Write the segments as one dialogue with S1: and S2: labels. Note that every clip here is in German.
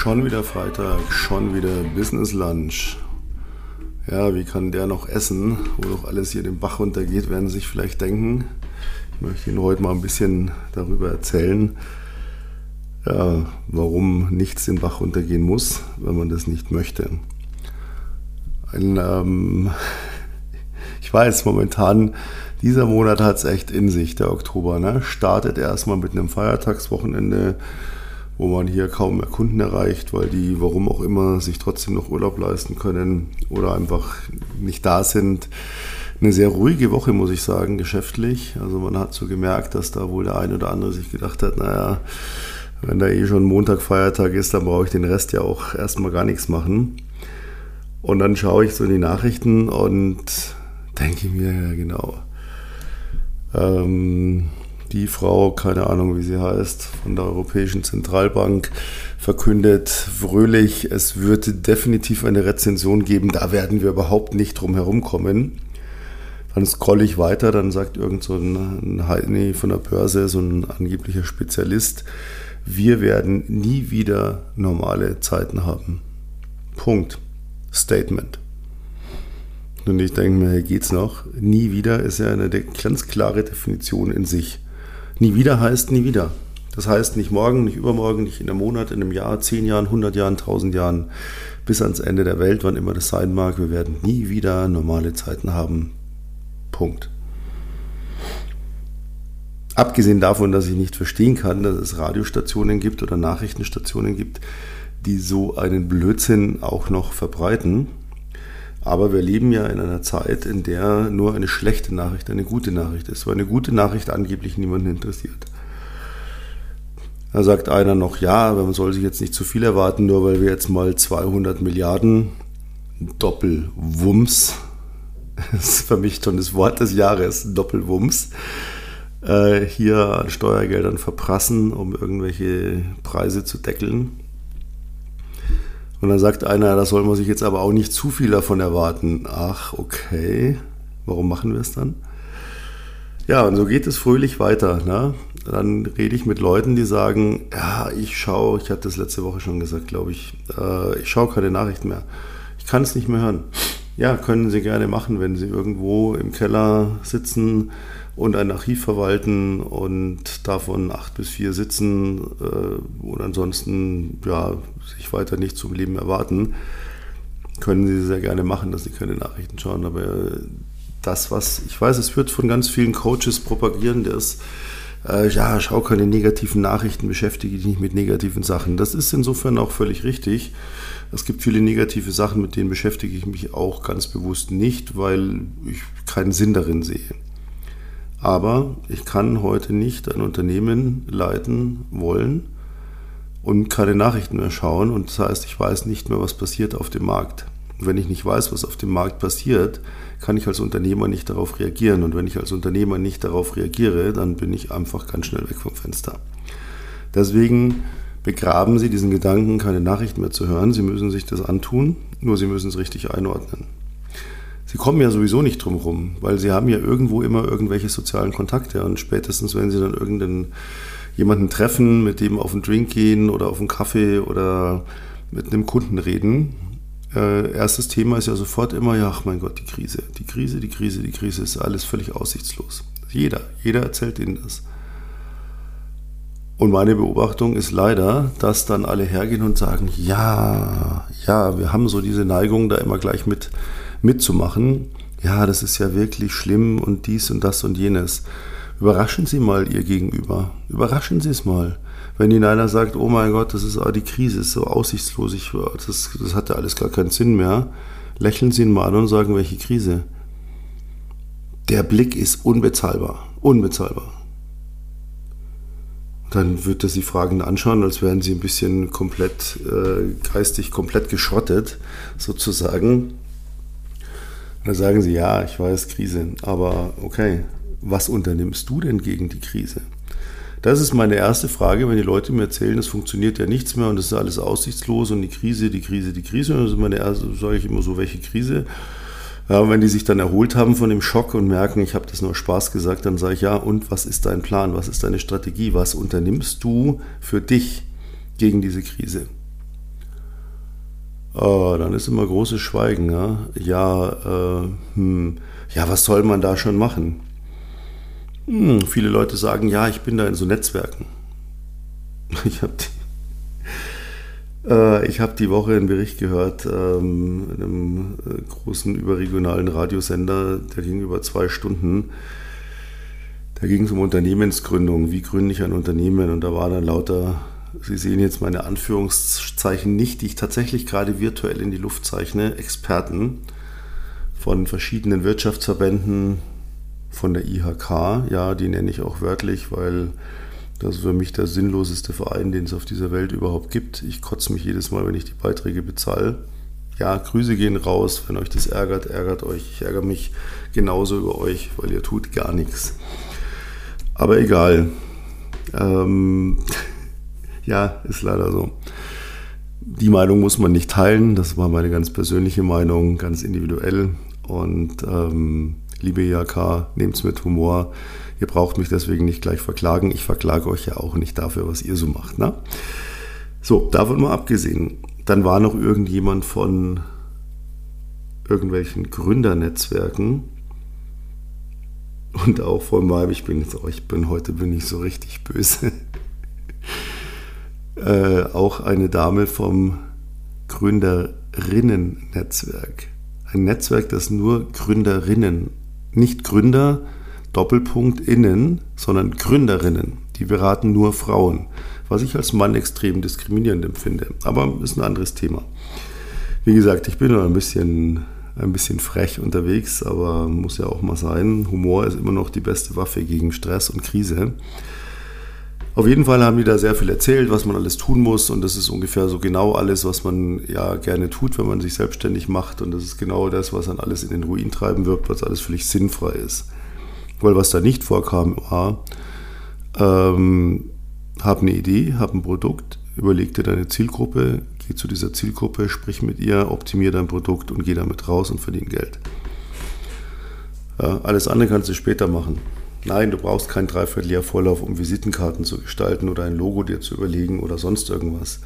S1: Schon wieder Freitag, schon wieder Business Lunch. Ja, wie kann der noch essen, wo doch alles hier den Bach runtergeht, werden Sie sich vielleicht denken. Ich möchte Ihnen heute mal ein bisschen darüber erzählen, ja, warum nichts den Bach runtergehen muss, wenn man das nicht möchte. Ein, ähm, ich weiß, momentan, dieser Monat hat es echt in sich, der Oktober. Ne? Startet erstmal mit einem Feiertagswochenende, wo man hier kaum mehr Kunden erreicht, weil die, warum auch immer, sich trotzdem noch Urlaub leisten können oder einfach nicht da sind. Eine sehr ruhige Woche, muss ich sagen, geschäftlich. Also man hat so gemerkt, dass da wohl der eine oder andere sich gedacht hat, naja, wenn da eh schon Montag Feiertag ist, dann brauche ich den Rest ja auch erstmal gar nichts machen. Und dann schaue ich so in die Nachrichten und denke mir, ja genau, ähm, die Frau, keine Ahnung wie sie heißt, von der Europäischen Zentralbank verkündet fröhlich, es wird definitiv eine Rezension geben, da werden wir überhaupt nicht drum herum kommen. Dann scrolle ich weiter, dann sagt irgend so ein Heini von der Börse, so ein angeblicher Spezialist, wir werden nie wieder normale Zeiten haben. Punkt. Statement. Und ich denke mir, hier geht's noch. Nie wieder ist ja eine ganz klare Definition in sich. Nie wieder heißt nie wieder. Das heißt nicht morgen, nicht übermorgen, nicht in einem Monat, in einem Jahr, zehn Jahren, hundert Jahren, tausend Jahren, bis ans Ende der Welt, wann immer das sein mag. Wir werden nie wieder normale Zeiten haben. Punkt. Abgesehen davon, dass ich nicht verstehen kann, dass es Radiostationen gibt oder Nachrichtenstationen gibt, die so einen Blödsinn auch noch verbreiten. Aber wir leben ja in einer Zeit, in der nur eine schlechte Nachricht eine gute Nachricht ist, weil eine gute Nachricht angeblich niemanden interessiert. Da sagt einer noch, ja, man soll sich jetzt nicht zu viel erwarten, nur weil wir jetzt mal 200 Milliarden Doppelwumms, das ist für mich schon das Wort des Jahres, Doppelwumms, äh, hier an Steuergeldern verprassen, um irgendwelche Preise zu deckeln. Und dann sagt einer, da soll man sich jetzt aber auch nicht zu viel davon erwarten. Ach, okay. Warum machen wir es dann? Ja, und so geht es fröhlich weiter. Ne? Dann rede ich mit Leuten, die sagen, ja, ich schaue, ich hatte das letzte Woche schon gesagt, glaube ich, äh, ich schaue keine Nachrichten mehr. Ich kann es nicht mehr hören. Ja, können Sie gerne machen, wenn Sie irgendwo im Keller sitzen und ein Archiv verwalten und davon acht bis vier sitzen äh, und ansonsten ja, sich weiter nicht zum Leben erwarten, können Sie sehr gerne machen, dass Sie keine Nachrichten schauen. Aber das, was ich weiß, es wird von ganz vielen Coaches propagieren, der ist, äh, ja, schau keine negativen Nachrichten, beschäftige dich nicht mit negativen Sachen. Das ist insofern auch völlig richtig. Es gibt viele negative Sachen, mit denen beschäftige ich mich auch ganz bewusst nicht, weil ich keinen Sinn darin sehe. Aber ich kann heute nicht ein Unternehmen leiten wollen und keine Nachrichten mehr schauen. Und das heißt, ich weiß nicht mehr, was passiert auf dem Markt. Und wenn ich nicht weiß, was auf dem Markt passiert, kann ich als Unternehmer nicht darauf reagieren. Und wenn ich als Unternehmer nicht darauf reagiere, dann bin ich einfach ganz schnell weg vom Fenster. Deswegen begraben Sie diesen Gedanken, keine Nachrichten mehr zu hören. Sie müssen sich das antun, nur Sie müssen es richtig einordnen. Sie kommen ja sowieso nicht drum rum, weil sie haben ja irgendwo immer irgendwelche sozialen Kontakte und spätestens, wenn sie dann irgendeinen jemanden treffen, mit dem auf einen Drink gehen oder auf einen Kaffee oder mit einem Kunden reden, äh, erstes Thema ist ja sofort immer, ja, ach mein Gott, die Krise, die Krise, die Krise, die Krise ist alles völlig aussichtslos. Jeder, jeder erzählt ihnen das. Und meine Beobachtung ist leider, dass dann alle hergehen und sagen, ja, ja, wir haben so diese Neigung, da immer gleich mit mitzumachen, ja, das ist ja wirklich schlimm und dies und das und jenes. Überraschen Sie mal Ihr Gegenüber. Überraschen Sie es mal. Wenn Ihnen einer sagt, oh mein Gott, das ist die Krise, ist so aussichtslos, ich, das, das hat ja alles gar keinen Sinn mehr, lächeln Sie ihn mal an und sagen, welche Krise. Der Blick ist unbezahlbar. Unbezahlbar. Dann wird er Sie Fragen anschauen, als wären Sie ein bisschen komplett, äh, geistig komplett geschrottet, sozusagen. Da sagen sie, ja, ich weiß, Krise, aber okay, was unternimmst du denn gegen die Krise? Das ist meine erste Frage, wenn die Leute mir erzählen, es funktioniert ja nichts mehr und es ist alles aussichtslos und die Krise, die Krise, die Krise. Und das ist meine erste, sage ich immer so, welche Krise? Ja, wenn die sich dann erholt haben von dem Schock und merken, ich habe das nur Spaß gesagt, dann sage ich, ja, und was ist dein Plan? Was ist deine Strategie? Was unternimmst du für dich gegen diese Krise? Äh, dann ist immer großes Schweigen. Ja, ja, äh, hm, ja was soll man da schon machen? Hm, viele Leute sagen, ja, ich bin da in so Netzwerken. Ich habe die, äh, hab die Woche einen Bericht gehört ähm, in einem äh, großen überregionalen Radiosender, der ging über zwei Stunden. Da ging es um Unternehmensgründung. Wie gründe ich ein Unternehmen? Und da war dann lauter, Sie sehen jetzt meine Anführungszeichen nicht, die ich tatsächlich gerade virtuell in die Luft zeichne, Experten von verschiedenen Wirtschaftsverbänden, von der IHK. Ja, die nenne ich auch wörtlich, weil das ist für mich der sinnloseste Verein, den es auf dieser Welt überhaupt gibt. Ich kotze mich jedes Mal, wenn ich die Beiträge bezahle. Ja, Grüße gehen raus. Wenn euch das ärgert, ärgert euch. Ich ärgere mich genauso über euch, weil ihr tut gar nichts. Aber egal. Ähm, ja, ist leider so. Die Meinung muss man nicht teilen. Das war meine ganz persönliche Meinung, ganz individuell. Und ähm, liebe IHK, nehmt es mit Humor. Ihr braucht mich deswegen nicht gleich verklagen. Ich verklage euch ja auch nicht dafür, was ihr so macht. Ne? So, davon mal abgesehen. Dann war noch irgendjemand von irgendwelchen Gründernetzwerken und auch von meinem, ich bin, oh, ich bin heute bin ich so richtig böse. Äh, auch eine Dame vom Gründerinnen-Netzwerk. Ein Netzwerk, das nur Gründerinnen nicht Gründer, Doppelpunkt innen, sondern Gründerinnen. Die beraten nur Frauen, was ich als Mann extrem diskriminierend empfinde. Aber ist ein anderes Thema. Wie gesagt, ich bin noch ein bisschen, ein bisschen frech unterwegs, aber muss ja auch mal sein. Humor ist immer noch die beste Waffe gegen Stress und Krise. Auf jeden Fall haben die da sehr viel erzählt, was man alles tun muss. Und das ist ungefähr so genau alles, was man ja gerne tut, wenn man sich selbstständig macht. Und das ist genau das, was dann alles in den Ruin treiben wird, was alles völlig sinnfrei ist. Weil was da nicht vorkam, war, ähm, hab eine Idee, hab ein Produkt, überleg dir deine Zielgruppe, geh zu dieser Zielgruppe, sprich mit ihr, optimier dein Produkt und geh damit raus und verdien Geld. Ja, alles andere kannst du später machen. Nein, du brauchst kein Dreivierteljahr Vorlauf, um Visitenkarten zu gestalten oder ein Logo dir zu überlegen oder sonst irgendwas.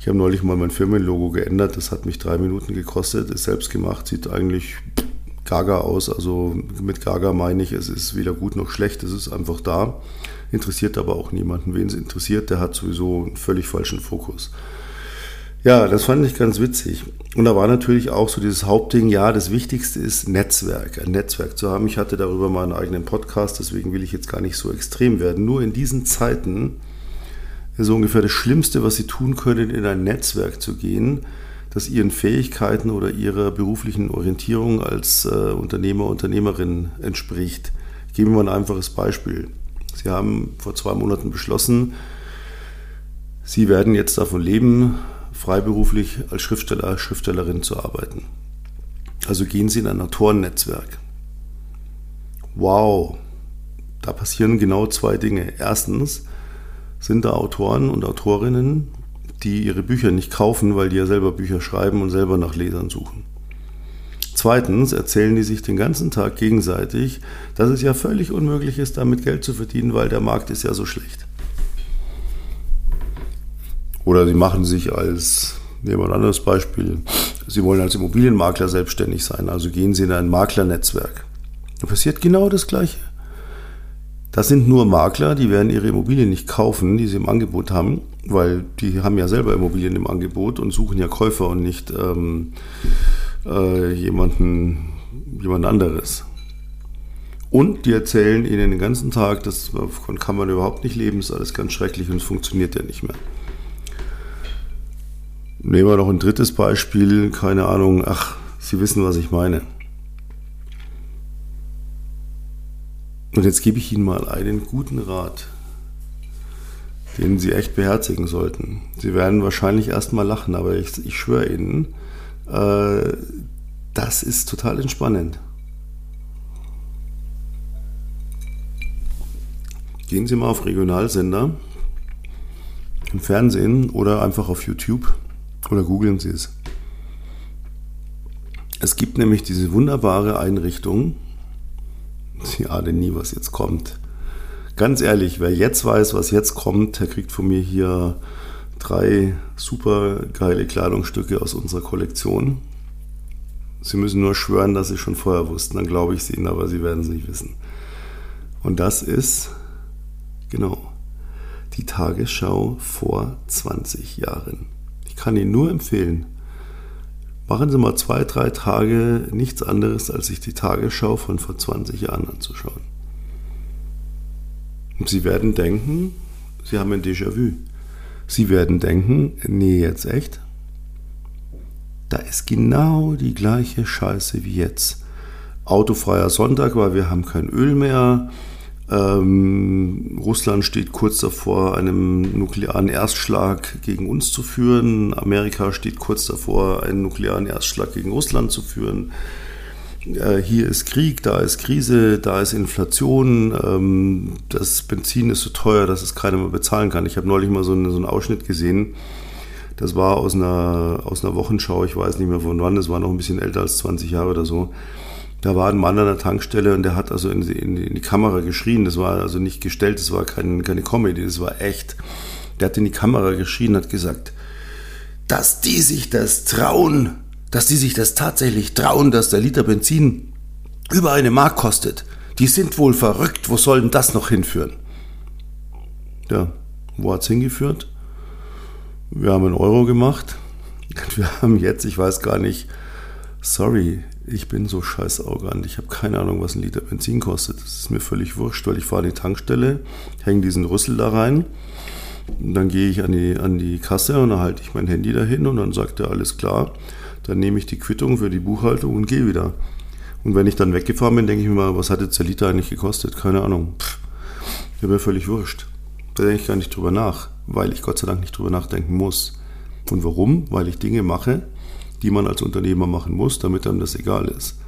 S1: Ich habe neulich mal mein Firmenlogo geändert, das hat mich drei Minuten gekostet, ist selbst gemacht, sieht eigentlich gaga aus. Also mit gaga meine ich, es ist weder gut noch schlecht, es ist einfach da. Interessiert aber auch niemanden. Wen es interessiert, der hat sowieso einen völlig falschen Fokus. Ja, das fand ich ganz witzig. Und da war natürlich auch so dieses Hauptding, ja, das Wichtigste ist Netzwerk, ein Netzwerk zu haben. Ich hatte darüber mal einen eigenen Podcast, deswegen will ich jetzt gar nicht so extrem werden. Nur in diesen Zeiten ist so ungefähr das Schlimmste, was Sie tun können, in ein Netzwerk zu gehen, das Ihren Fähigkeiten oder Ihrer beruflichen Orientierung als äh, Unternehmer, Unternehmerin entspricht. Ich gebe mal ein einfaches Beispiel. Sie haben vor zwei Monaten beschlossen, Sie werden jetzt davon leben, freiberuflich als Schriftsteller, Schriftstellerin zu arbeiten. Also gehen Sie in ein Autorennetzwerk. Wow, da passieren genau zwei Dinge. Erstens sind da Autoren und Autorinnen, die ihre Bücher nicht kaufen, weil die ja selber Bücher schreiben und selber nach Lesern suchen. Zweitens erzählen die sich den ganzen Tag gegenseitig, dass es ja völlig unmöglich ist, damit Geld zu verdienen, weil der Markt ist ja so schlecht. Oder sie machen sich als, nehmen wir ein anderes Beispiel, sie wollen als Immobilienmakler selbstständig sein, also gehen sie in ein Maklernetzwerk. Da passiert genau das Gleiche. Das sind nur Makler, die werden ihre Immobilien nicht kaufen, die sie im Angebot haben, weil die haben ja selber Immobilien im Angebot und suchen ja Käufer und nicht ähm, äh, jemanden, jemand anderes. Und die erzählen ihnen den ganzen Tag, davon kann man überhaupt nicht leben, ist alles ganz schrecklich und es funktioniert ja nicht mehr. Nehmen wir noch ein drittes Beispiel, keine Ahnung, ach, Sie wissen, was ich meine. Und jetzt gebe ich Ihnen mal einen guten Rat, den Sie echt beherzigen sollten. Sie werden wahrscheinlich erstmal lachen, aber ich, ich schwöre Ihnen, äh, das ist total entspannend. Gehen Sie mal auf Regionalsender im Fernsehen oder einfach auf YouTube oder googeln Sie es. Es gibt nämlich diese wunderbare Einrichtung. Sie ahnen nie, was jetzt kommt. Ganz ehrlich, wer jetzt weiß, was jetzt kommt, der kriegt von mir hier drei super geile Kleidungsstücke aus unserer Kollektion. Sie müssen nur schwören, dass Sie schon vorher wussten, dann glaube ich es Ihnen, aber Sie werden es nicht wissen. Und das ist, genau, die Tagesschau vor 20 Jahren. Kann Ihnen nur empfehlen, machen Sie mal zwei, drei Tage nichts anderes, als sich die Tagesschau von vor 20 Jahren anzuschauen. Und Sie werden denken, Sie haben ein Déjà-vu. Sie werden denken, nee, jetzt echt? Da ist genau die gleiche Scheiße wie jetzt. Autofreier Sonntag, weil wir haben kein Öl mehr. Ähm, Russland steht kurz davor, einen nuklearen Erstschlag gegen uns zu führen. Amerika steht kurz davor, einen nuklearen Erstschlag gegen Russland zu führen. Äh, hier ist Krieg, da ist Krise, da ist Inflation. Ähm, das Benzin ist so teuer, dass es keiner mehr bezahlen kann. Ich habe neulich mal so, eine, so einen Ausschnitt gesehen. Das war aus einer, aus einer Wochenschau, ich weiß nicht mehr von wann, das war noch ein bisschen älter als 20 Jahre oder so. Da war ein Mann an der Tankstelle und der hat also in, in, in die Kamera geschrien. Das war also nicht gestellt, das war kein, keine Comedy, das war echt. Der hat in die Kamera geschrien, hat gesagt, dass die sich das trauen, dass die sich das tatsächlich trauen, dass der Liter Benzin über eine Mark kostet. Die sind wohl verrückt, wo soll denn das noch hinführen? Ja, wo hat's hingeführt? Wir haben einen Euro gemacht. Wir haben jetzt, ich weiß gar nicht, sorry, ich bin so scheiß arrogant. Ich habe keine Ahnung, was ein Liter Benzin kostet. Das ist mir völlig wurscht, weil ich fahre an die Tankstelle, hänge diesen Rüssel da rein. Und dann gehe ich an die, an die Kasse und dann halte ich mein Handy dahin und dann sagt er, alles klar. Dann nehme ich die Quittung für die Buchhaltung und gehe wieder. Und wenn ich dann weggefahren bin, denke ich mir mal, was hat jetzt der Liter eigentlich gekostet? Keine Ahnung. Pff, wäre mir völlig wurscht. Da denke ich gar nicht drüber nach, weil ich Gott sei Dank nicht drüber nachdenken muss. Und warum? Weil ich Dinge mache, die man als Unternehmer machen muss, damit einem das egal ist.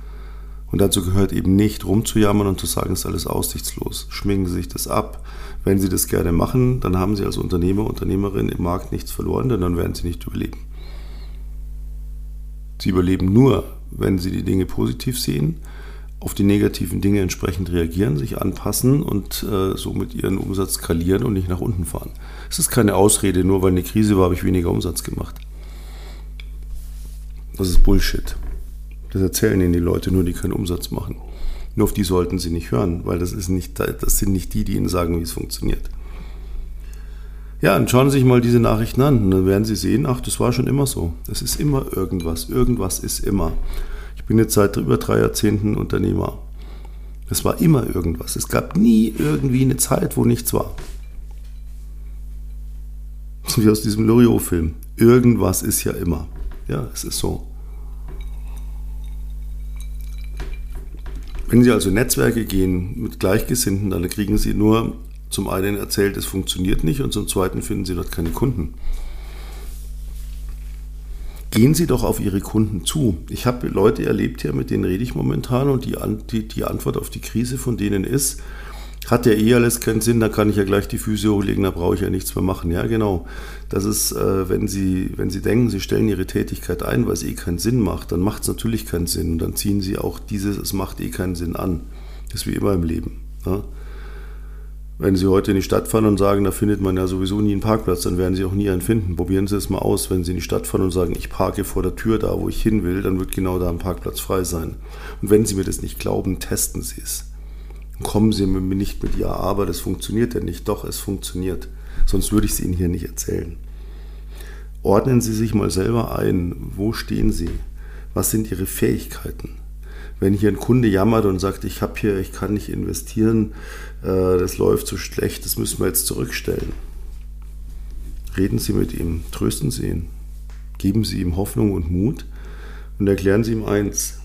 S1: Und dazu gehört eben nicht rumzujammern und zu sagen, es ist alles aussichtslos. Schminken Sie sich das ab. Wenn Sie das gerne machen, dann haben Sie als Unternehmer, Unternehmerin im Markt nichts verloren, denn dann werden Sie nicht überleben. Sie überleben nur, wenn Sie die Dinge positiv sehen, auf die negativen Dinge entsprechend reagieren, sich anpassen und äh, somit Ihren Umsatz skalieren und nicht nach unten fahren. Es ist keine Ausrede, nur weil eine Krise war, habe ich weniger Umsatz gemacht. Das ist Bullshit. Das erzählen Ihnen die Leute nur, die keinen Umsatz machen. Nur auf die sollten Sie nicht hören, weil das, ist nicht, das sind nicht die, die Ihnen sagen, wie es funktioniert. Ja, und schauen Sie sich mal diese Nachrichten an und dann werden Sie sehen, ach, das war schon immer so. Das ist immer irgendwas. Irgendwas ist immer. Ich bin jetzt seit über drei Jahrzehnten Unternehmer. Es war immer irgendwas. Es gab nie irgendwie eine Zeit, wo nichts war. Wie aus diesem Loriot-Film. Irgendwas ist ja immer. Ja, es ist so. Wenn Sie also Netzwerke gehen mit Gleichgesinnten, dann kriegen Sie nur zum einen erzählt, es funktioniert nicht und zum zweiten finden Sie dort keine Kunden. Gehen Sie doch auf Ihre Kunden zu. Ich habe Leute erlebt hier, mit denen rede ich momentan und die, die, die Antwort auf die Krise von denen ist, hat ja eh alles keinen Sinn, da kann ich ja gleich die Füße hochlegen, da brauche ich ja nichts mehr machen. Ja, genau. Das ist, äh, wenn, Sie, wenn Sie denken, Sie stellen Ihre Tätigkeit ein, weil es eh keinen Sinn macht, dann macht es natürlich keinen Sinn. Und dann ziehen Sie auch dieses, es macht eh keinen Sinn an. Das ist wie immer im Leben. Ja? Wenn Sie heute in die Stadt fahren und sagen, da findet man ja sowieso nie einen Parkplatz, dann werden Sie auch nie einen finden. Probieren Sie es mal aus. Wenn Sie in die Stadt fahren und sagen, ich parke vor der Tür da, wo ich hin will, dann wird genau da ein Parkplatz frei sein. Und wenn Sie mir das nicht glauben, testen Sie es kommen Sie mir nicht mit, ja, aber das funktioniert ja nicht. Doch, es funktioniert. Sonst würde ich es Ihnen hier nicht erzählen. Ordnen Sie sich mal selber ein. Wo stehen Sie? Was sind Ihre Fähigkeiten? Wenn hier ein Kunde jammert und sagt, ich habe hier, ich kann nicht investieren, äh, das läuft so schlecht, das müssen wir jetzt zurückstellen. Reden Sie mit ihm, trösten Sie ihn, geben Sie ihm Hoffnung und Mut und erklären Sie ihm eins.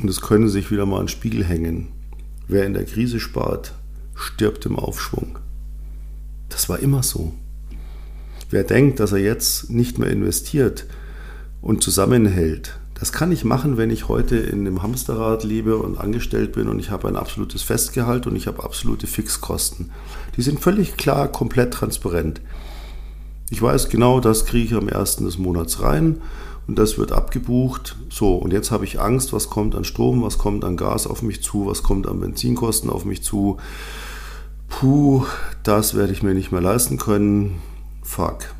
S1: Und das können Sie sich wieder mal an den Spiegel hängen. Wer in der Krise spart, stirbt im Aufschwung. Das war immer so. Wer denkt, dass er jetzt nicht mehr investiert und zusammenhält, das kann ich machen, wenn ich heute in einem Hamsterrad lebe und angestellt bin und ich habe ein absolutes Festgehalt und ich habe absolute Fixkosten. Die sind völlig klar, komplett transparent. Ich weiß genau, das kriege ich am ersten des Monats rein und das wird abgebucht. So, und jetzt habe ich Angst, was kommt an Strom, was kommt an Gas auf mich zu, was kommt an Benzinkosten auf mich zu. Puh, das werde ich mir nicht mehr leisten können. Fuck.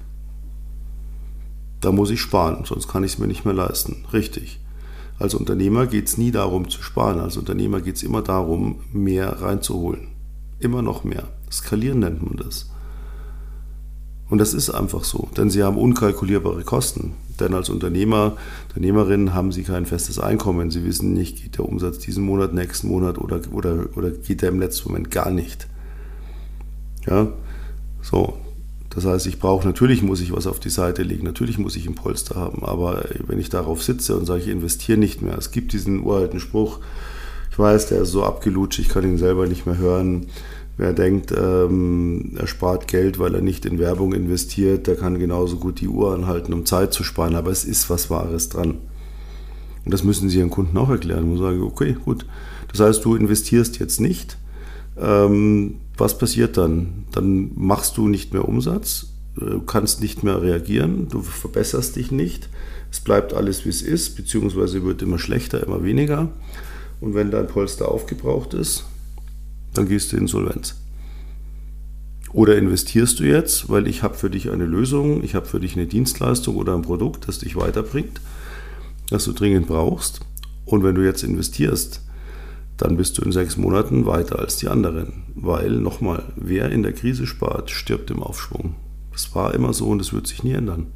S1: Da muss ich sparen, sonst kann ich es mir nicht mehr leisten. Richtig. Als Unternehmer geht es nie darum zu sparen. Als Unternehmer geht es immer darum, mehr reinzuholen. Immer noch mehr. Skalieren nennt man das. Und das ist einfach so, denn sie haben unkalkulierbare Kosten. Denn als Unternehmer, Unternehmerin haben sie kein festes Einkommen. Sie wissen nicht, geht der Umsatz diesen Monat, nächsten Monat oder, oder, oder geht der im letzten Moment gar nicht. Ja, so. Das heißt, ich brauche, natürlich muss ich was auf die Seite legen, natürlich muss ich ein Polster haben, aber wenn ich darauf sitze und sage, ich investiere nicht mehr, es gibt diesen uralten Spruch, ich weiß, der ist so abgelutscht, ich kann ihn selber nicht mehr hören, Wer denkt, ähm, er spart Geld, weil er nicht in Werbung investiert, der kann genauso gut die Uhr anhalten, um Zeit zu sparen. Aber es ist was Wahres dran. Und das müssen Sie Ihren Kunden auch erklären. Und sagen, okay, gut. Das heißt, du investierst jetzt nicht. Ähm, was passiert dann? Dann machst du nicht mehr Umsatz, du kannst nicht mehr reagieren, du verbesserst dich nicht. Es bleibt alles, wie es ist, beziehungsweise wird immer schlechter, immer weniger. Und wenn dein Polster aufgebraucht ist, dann gehst du insolvenz. Oder investierst du jetzt, weil ich habe für dich eine Lösung, ich habe für dich eine Dienstleistung oder ein Produkt, das dich weiterbringt, das du dringend brauchst. Und wenn du jetzt investierst, dann bist du in sechs Monaten weiter als die anderen. Weil, nochmal, wer in der Krise spart, stirbt im Aufschwung. Das war immer so und das wird sich nie ändern.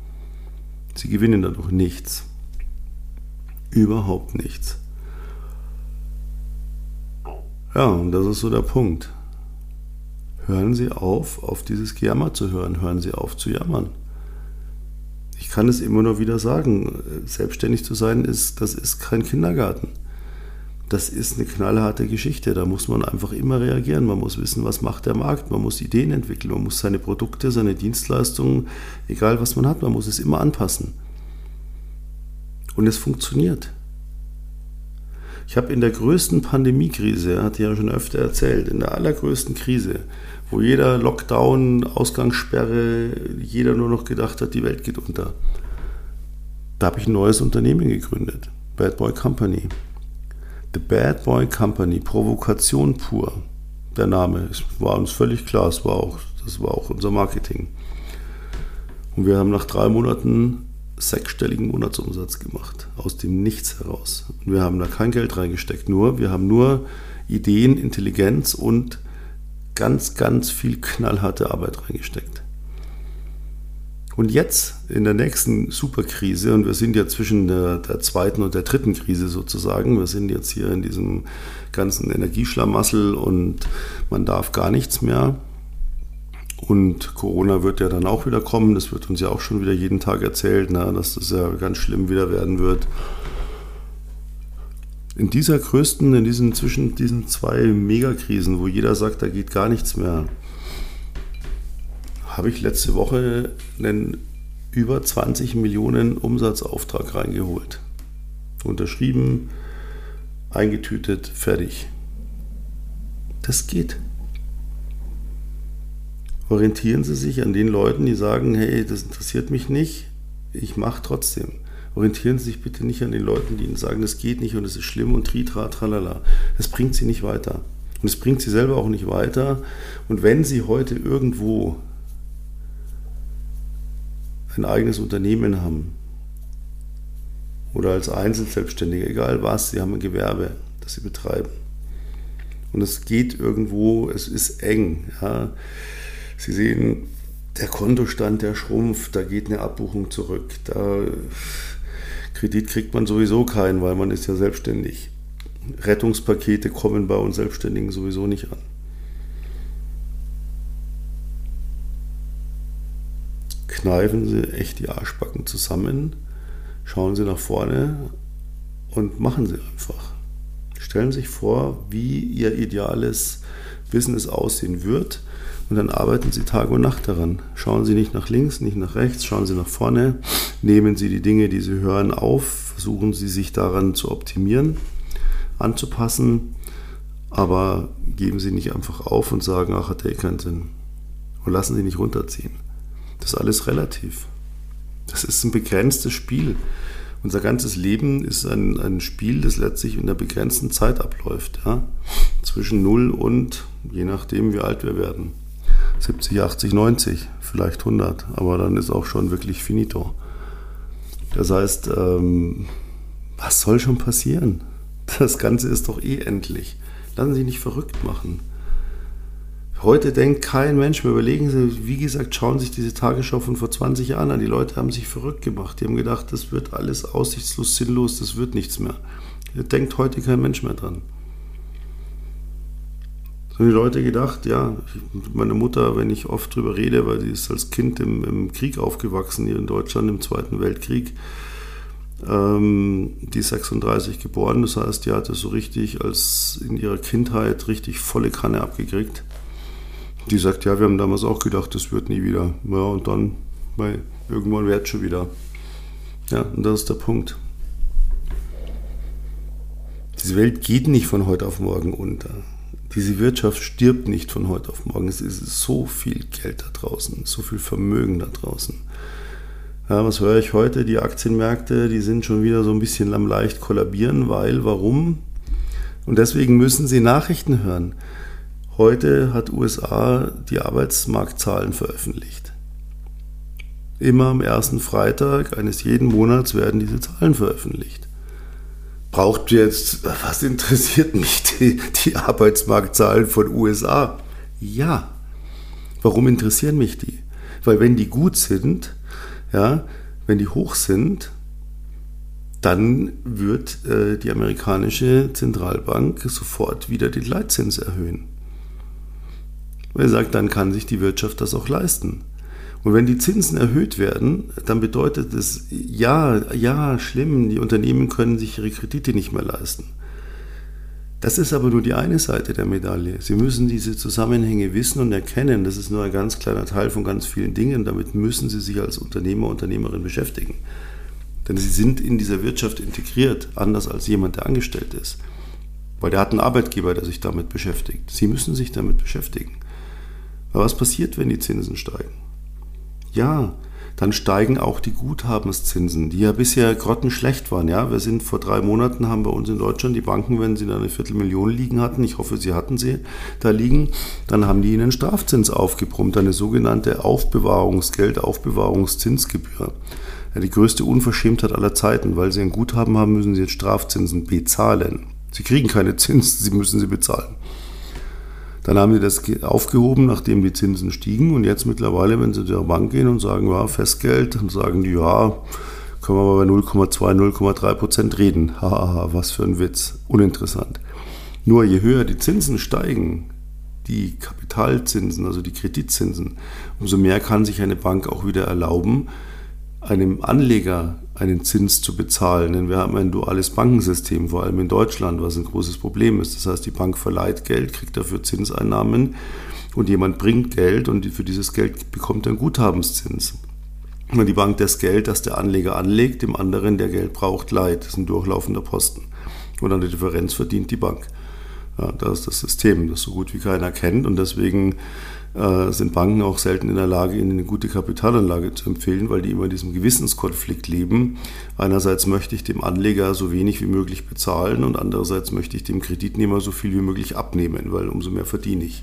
S1: Sie gewinnen dadurch nichts. Überhaupt nichts. Ja, und das ist so der Punkt. Hören Sie auf, auf dieses Gejammer zu hören. Hören Sie auf zu jammern. Ich kann es immer nur wieder sagen. Selbstständig zu sein, ist, das ist kein Kindergarten. Das ist eine knallharte Geschichte. Da muss man einfach immer reagieren. Man muss wissen, was macht der Markt. Man muss Ideen entwickeln. Man muss seine Produkte, seine Dienstleistungen, egal was man hat, man muss es immer anpassen. Und es funktioniert. Ich habe in der größten Pandemiekrise, hat ja schon öfter erzählt, in der allergrößten Krise, wo jeder Lockdown, Ausgangssperre, jeder nur noch gedacht hat, die Welt geht unter. Da habe ich ein neues Unternehmen gegründet, Bad Boy Company. The Bad Boy Company, Provokation pur. Der Name, es war uns völlig klar, es war auch, das war auch unser Marketing. Und wir haben nach drei Monaten sechsstelligen Monatsumsatz gemacht, aus dem Nichts heraus. Und wir haben da kein Geld reingesteckt, nur wir haben nur Ideen, Intelligenz und ganz, ganz viel knallharte Arbeit reingesteckt. Und jetzt in der nächsten Superkrise, und wir sind ja zwischen der, der, zweiten und der dritten Krise sozusagen, wir sind jetzt hier in diesem ganzen Energieschlamassel und man darf gar nichts mehr. Und Corona wird ja dann auch wieder kommen. Das wird uns ja auch schon wieder jeden Tag erzählt, na, dass das ja ganz schlimm wieder werden wird. In dieser größten, in diesen zwischen diesen zwei Megakrisen, wo jeder sagt, da geht gar nichts mehr, habe ich letzte Woche einen über 20 Millionen Umsatzauftrag reingeholt. Unterschrieben, eingetütet, fertig. Das geht orientieren Sie sich an den Leuten, die sagen, hey, das interessiert mich nicht, ich mache trotzdem. Orientieren Sie sich bitte nicht an den Leuten, die Ihnen sagen, das geht nicht und es ist schlimm und tritra, tralala. Das bringt Sie nicht weiter. Und es bringt Sie selber auch nicht weiter. Und wenn Sie heute irgendwo ein eigenes Unternehmen haben oder als Einzelselbstständige, egal was, Sie haben ein Gewerbe, das Sie betreiben. Und es geht irgendwo, es ist eng. Ja Sie sehen, der Kontostand, der schrumpft, da geht eine Abbuchung zurück. Da Kredit kriegt man sowieso keinen, weil man ist ja selbstständig. Rettungspakete kommen bei uns Selbstständigen sowieso nicht an. Kneifen Sie echt die Arschbacken zusammen, schauen Sie nach vorne und machen Sie einfach. Stellen Sie sich vor, wie Ihr ideales Business aussehen wird und dann arbeiten Sie Tag und Nacht daran. Schauen Sie nicht nach links, nicht nach rechts, schauen Sie nach vorne. Nehmen Sie die Dinge, die Sie hören, auf. Versuchen Sie sich daran zu optimieren, anzupassen. Aber geben Sie nicht einfach auf und sagen, ach, hat der keinen Sinn. Und lassen Sie nicht runterziehen. Das ist alles relativ. Das ist ein begrenztes Spiel. Unser ganzes Leben ist ein, ein Spiel, das letztlich in einer begrenzten Zeit abläuft. Ja? Zwischen 0 und je nachdem, wie alt wir werden. 70, 80, 90, vielleicht 100, aber dann ist auch schon wirklich finito. Das heißt, ähm, was soll schon passieren? Das Ganze ist doch eh endlich. Lassen Sie sich nicht verrückt machen. Heute denkt kein Mensch mehr, überlegen Sie, wie gesagt, schauen sich diese Tagesschau von vor 20 Jahren an. Die Leute haben sich verrückt gemacht. Die haben gedacht, das wird alles aussichtslos, sinnlos, das wird nichts mehr. Da denkt heute kein Mensch mehr dran. Haben die Leute gedacht, ja, meine Mutter, wenn ich oft drüber rede, weil sie ist als Kind im, im Krieg aufgewachsen, hier in Deutschland im Zweiten Weltkrieg, ähm, die ist 36 geboren, das heißt, die hatte so richtig als in ihrer Kindheit richtig volle Kanne abgekriegt die sagt, ja, wir haben damals auch gedacht, das wird nie wieder. Ja, und dann, weil irgendwann wird schon wieder. Ja, und das ist der Punkt. Diese Welt geht nicht von heute auf morgen unter. Diese Wirtschaft stirbt nicht von heute auf morgen. Es ist so viel Geld da draußen, so viel Vermögen da draußen. Ja, was höre ich heute? Die Aktienmärkte, die sind schon wieder so ein bisschen am leicht kollabieren, weil, warum? Und deswegen müssen Sie Nachrichten hören. Heute hat USA die Arbeitsmarktzahlen veröffentlicht. Immer am ersten Freitag eines jeden Monats werden diese Zahlen veröffentlicht. Braucht jetzt, was interessiert mich die, die Arbeitsmarktzahlen von USA? Ja. Warum interessieren mich die? Weil wenn die gut sind, ja, wenn die hoch sind, dann wird äh, die amerikanische Zentralbank sofort wieder den Leitzins erhöhen. Und er sagt, dann kann sich die Wirtschaft das auch leisten. Und wenn die Zinsen erhöht werden, dann bedeutet es, ja, ja, schlimm, die Unternehmen können sich ihre Kredite nicht mehr leisten. Das ist aber nur die eine Seite der Medaille. Sie müssen diese Zusammenhänge wissen und erkennen. Das ist nur ein ganz kleiner Teil von ganz vielen Dingen. Damit müssen Sie sich als Unternehmer, Unternehmerin beschäftigen. Denn Sie sind in dieser Wirtschaft integriert, anders als jemand, der angestellt ist. Weil der hat einen Arbeitgeber, der sich damit beschäftigt. Sie müssen sich damit beschäftigen. Aber was passiert, wenn die Zinsen steigen? Ja, dann steigen auch die Guthabenszinsen, die ja bisher grottenschlecht waren. Ja, wir sind vor drei Monaten haben bei uns in Deutschland die Banken, wenn sie da eine Viertelmillion liegen hatten, ich hoffe, sie hatten sie da liegen, dann haben die ihnen Strafzins aufgebrummt, eine sogenannte Aufbewahrungsgeld, Aufbewahrungszinsgebühr. Ja, die größte Unverschämtheit aller Zeiten, weil sie ein Guthaben haben, müssen sie jetzt Strafzinsen bezahlen. Sie kriegen keine Zinsen, sie müssen sie bezahlen. Dann haben sie das aufgehoben, nachdem die Zinsen stiegen. Und jetzt mittlerweile, wenn sie zur Bank gehen und sagen, ja, Festgeld, dann sagen die, ja, können wir mal bei 0,2, 0,3 Prozent reden. Haha, was für ein Witz. Uninteressant. Nur je höher die Zinsen steigen, die Kapitalzinsen, also die Kreditzinsen, umso mehr kann sich eine Bank auch wieder erlauben, einem Anleger einen Zins zu bezahlen. Denn wir haben ein duales Bankensystem, vor allem in Deutschland, was ein großes Problem ist. Das heißt, die Bank verleiht Geld, kriegt dafür Zinseinnahmen und jemand bringt Geld und für dieses Geld bekommt er einen Guthabenszins. Und die Bank das Geld, das der Anleger anlegt, dem anderen, der Geld braucht, leiht. Das ist ein durchlaufender Posten. Und an der Differenz verdient die Bank. Ja, das ist das System, das so gut wie keiner kennt und deswegen äh, sind Banken auch selten in der Lage, ihnen eine gute Kapitalanlage zu empfehlen, weil die immer in diesem Gewissenskonflikt leben. Einerseits möchte ich dem Anleger so wenig wie möglich bezahlen und andererseits möchte ich dem Kreditnehmer so viel wie möglich abnehmen, weil umso mehr verdiene ich.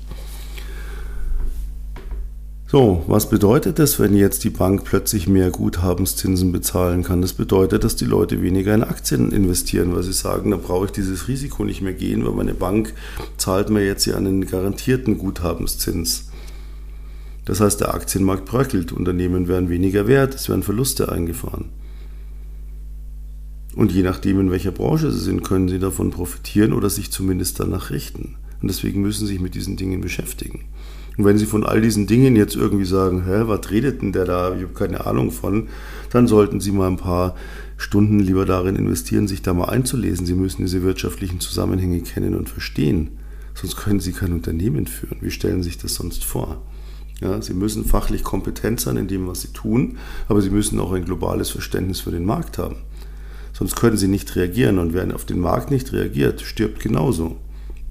S1: So, was bedeutet das, wenn jetzt die Bank plötzlich mehr Guthabenszinsen bezahlen kann? Das bedeutet, dass die Leute weniger in Aktien investieren, weil sie sagen, da brauche ich dieses Risiko nicht mehr gehen, weil meine Bank zahlt mir jetzt ja einen garantierten Guthabenszins. Das heißt, der Aktienmarkt bröckelt, Unternehmen werden weniger wert, es werden Verluste eingefahren. Und je nachdem, in welcher Branche sie sind, können sie davon profitieren oder sich zumindest danach richten. Und deswegen müssen sie sich mit diesen Dingen beschäftigen. Und wenn Sie von all diesen Dingen jetzt irgendwie sagen, hä, was redet denn der da? Ich habe keine Ahnung von, dann sollten Sie mal ein paar Stunden lieber darin investieren, sich da mal einzulesen. Sie müssen diese wirtschaftlichen Zusammenhänge kennen und verstehen. Sonst können Sie kein Unternehmen führen. Wie stellen Sie sich das sonst vor? Ja, Sie müssen fachlich kompetent sein in dem, was Sie tun, aber Sie müssen auch ein globales Verständnis für den Markt haben. Sonst können Sie nicht reagieren und wer auf den Markt nicht reagiert, stirbt genauso.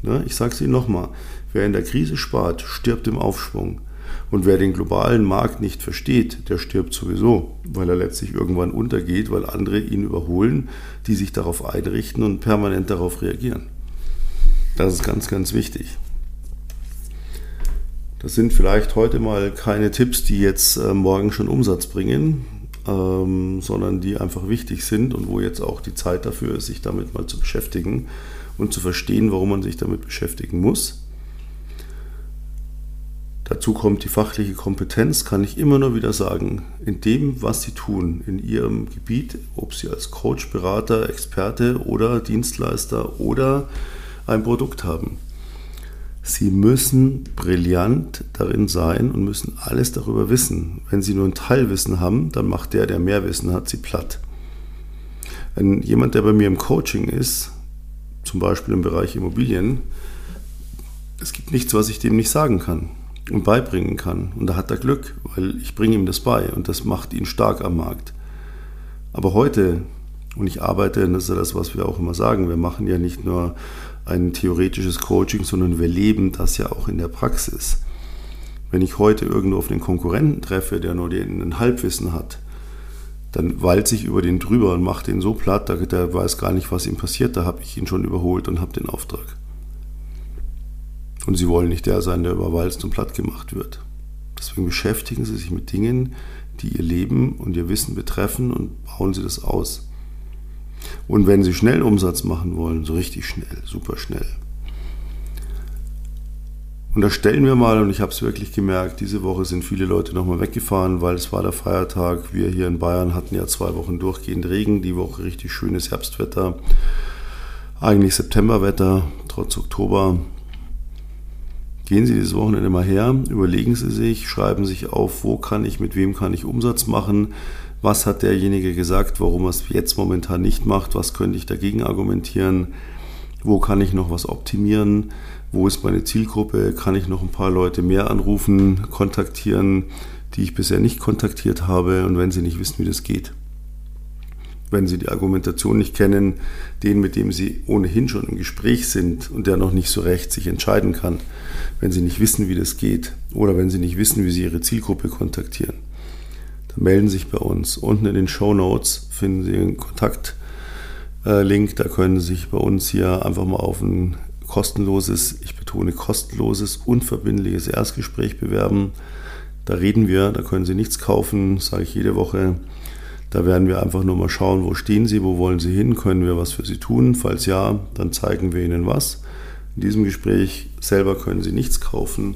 S1: Ja, ich sage es Ihnen nochmal, Wer in der Krise spart, stirbt im Aufschwung. Und wer den globalen Markt nicht versteht, der stirbt sowieso, weil er letztlich irgendwann untergeht, weil andere ihn überholen, die sich darauf einrichten und permanent darauf reagieren. Das ist ganz, ganz wichtig. Das sind vielleicht heute mal keine Tipps, die jetzt äh, morgen schon Umsatz bringen, ähm, sondern die einfach wichtig sind und wo jetzt auch die Zeit dafür ist, sich damit mal zu beschäftigen und zu verstehen, warum man sich damit beschäftigen muss. Dazu kommt die fachliche Kompetenz, kann ich immer nur wieder sagen, in dem, was Sie tun, in Ihrem Gebiet, ob Sie als Coach, Berater, Experte oder Dienstleister oder ein Produkt haben. Sie müssen brillant darin sein und müssen alles darüber wissen. Wenn Sie nur ein Teilwissen haben, dann macht der, der mehr Wissen hat, Sie platt. Wenn jemand, der bei mir im Coaching ist, zum Beispiel im Bereich Immobilien, es gibt nichts, was ich dem nicht sagen kann und beibringen kann. Und da hat er Glück, weil ich bringe ihm das bei und das macht ihn stark am Markt. Aber heute, und ich arbeite, und das ist ja das, was wir auch immer sagen, wir machen ja nicht nur ein theoretisches Coaching, sondern wir leben das ja auch in der Praxis. Wenn ich heute irgendwo auf einen Konkurrenten treffe, der nur den, ein Halbwissen hat, dann walze ich über den drüber und mache den so platt, der weiß gar nicht, was ihm passiert, da habe ich ihn schon überholt und habe den Auftrag. Und sie wollen nicht der sein, der überwalzt und platt gemacht wird. Deswegen beschäftigen sie sich mit Dingen, die ihr Leben und ihr Wissen betreffen und bauen sie das aus. Und wenn Sie schnell Umsatz machen wollen, so richtig schnell, super schnell. Und da stellen wir mal, und ich habe es wirklich gemerkt, diese Woche sind viele Leute nochmal weggefahren, weil es war der Feiertag. Wir hier in Bayern hatten ja zwei Wochen durchgehend Regen, die Woche richtig schönes Herbstwetter. Eigentlich Septemberwetter, trotz Oktober. Gehen Sie dieses Wochenende mal her, überlegen Sie sich, schreiben sich auf, wo kann ich, mit wem kann ich Umsatz machen, was hat derjenige gesagt, warum er es jetzt momentan nicht macht, was könnte ich dagegen argumentieren, wo kann ich noch was optimieren, wo ist meine Zielgruppe, kann ich noch ein paar Leute mehr anrufen, kontaktieren, die ich bisher nicht kontaktiert habe? Und wenn sie nicht wissen, wie das geht. Wenn Sie die Argumentation nicht kennen, den, mit dem Sie ohnehin schon im Gespräch sind und der noch nicht so recht sich entscheiden kann, wenn Sie nicht wissen, wie das geht oder wenn Sie nicht wissen, wie Sie Ihre Zielgruppe kontaktieren melden sich bei uns. Unten in den Show Notes finden Sie einen Kontaktlink. Da können Sie sich bei uns hier einfach mal auf ein kostenloses, ich betone kostenloses, unverbindliches Erstgespräch bewerben. Da reden wir, da können Sie nichts kaufen, sage ich jede Woche. Da werden wir einfach nur mal schauen, wo stehen Sie, wo wollen Sie hin, können wir was für Sie tun. Falls ja, dann zeigen wir Ihnen was. In diesem Gespräch selber können Sie nichts kaufen.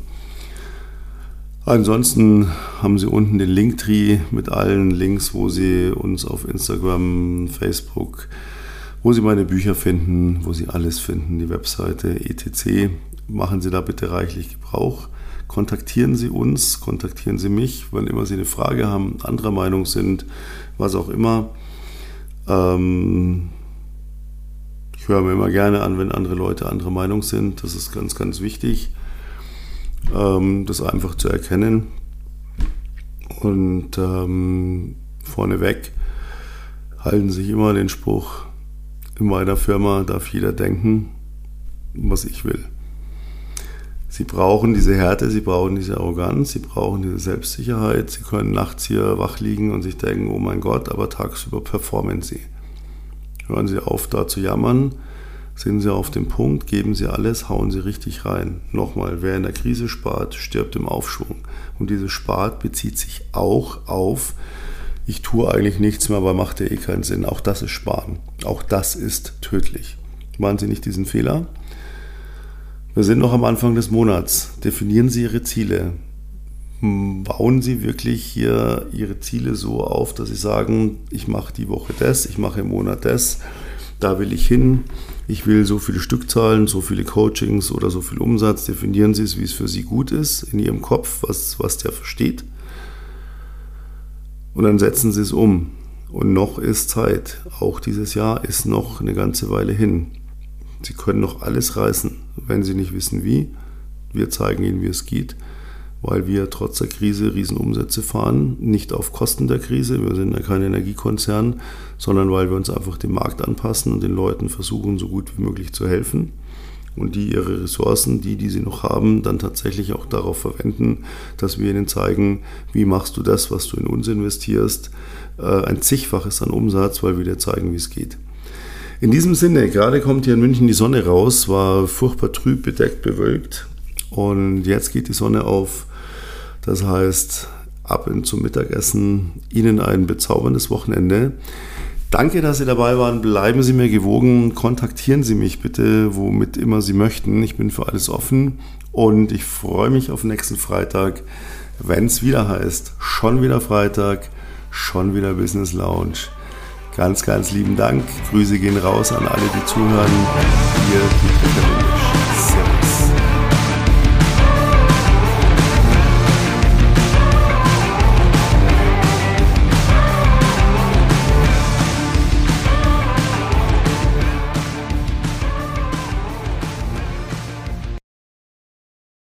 S1: Ansonsten haben Sie unten den Linktree mit allen Links, wo Sie uns auf Instagram, Facebook, wo Sie meine Bücher finden, wo Sie alles finden, die Webseite etc. Machen Sie da bitte reichlich Gebrauch. Kontaktieren Sie uns, kontaktieren Sie mich, wann immer Sie eine Frage haben, anderer Meinung sind, was auch immer. Ähm, ich höre mir immer gerne an, wenn andere Leute anderer Meinung sind. Das ist ganz, ganz wichtig ähm, das einfach zu erkennen. Und ähm, vorneweg halten sich immer den Spruch, in meiner Firma darf jeder denken, was ich will. Sie brauchen diese Härte, sie brauchen diese Arroganz, sie brauchen diese Selbstsicherheit. Sie können nachts hier wach liegen und sich denken, oh mein Gott, aber tagsüber performen sie. Hören Sie auf, da zu jammern sind Sie auf dem Punkt, geben Sie alles, hauen Sie richtig rein. Nochmal, wer in der Krise spart, stirbt im Aufschwung. Und dieses Spart bezieht sich auch auf, ich tue eigentlich nichts mehr, aber macht ja eh keinen Sinn. Auch das ist Sparen. Auch das ist tödlich. Machen Sie nicht diesen Fehler. Wir sind noch am Anfang des Monats. Definieren Sie Ihre Ziele. Bauen Sie wirklich hier Ihre Ziele so auf, dass Sie sagen, ich mache die Woche das, ich mache im Monat das da will ich hin, ich will so viele Stückzahlen, so viele Coachings oder so viel Umsatz, definieren Sie es, wie es für Sie gut ist, in Ihrem Kopf, was, was der versteht. Und dann setzen Sie es um. Und noch ist Zeit. Auch dieses Jahr ist noch eine ganze Weile hin. Sie können noch alles reißen, wenn Sie nicht wissen wie. Wir zeigen Ihnen, wie es geht weil wir trotz der Krise Riesenumsätze fahren, nicht auf Kosten der Krise, wir sind ja kein Energiekonzern, sondern weil wir uns einfach dem Markt anpassen und den Leuten versuchen, so gut wie möglich zu helfen und die ihre Ressourcen, die, die sie noch haben, dann tatsächlich auch darauf verwenden, dass wir ihnen zeigen, wie machst du das, was du in uns investierst, äh, ein zigfaches an Umsatz, weil wir dir zeigen, wie es geht. In diesem Sinne, gerade kommt hier in München die Sonne raus, war furchtbar trüb, bedeckt, bewölkt und jetzt geht die Sonne auf. Das heißt, ab zum Mittagessen. Ihnen ein bezauberndes Wochenende. Danke, dass Sie dabei waren. Bleiben Sie mir gewogen. Kontaktieren Sie mich bitte, womit immer Sie möchten. Ich bin für alles offen und ich freue mich auf nächsten Freitag, wenn es wieder heißt, schon wieder Freitag, schon wieder Business Lounge. Ganz, ganz lieben Dank. Grüße gehen raus an alle, die zuhören. Hier, Dietrich Servus.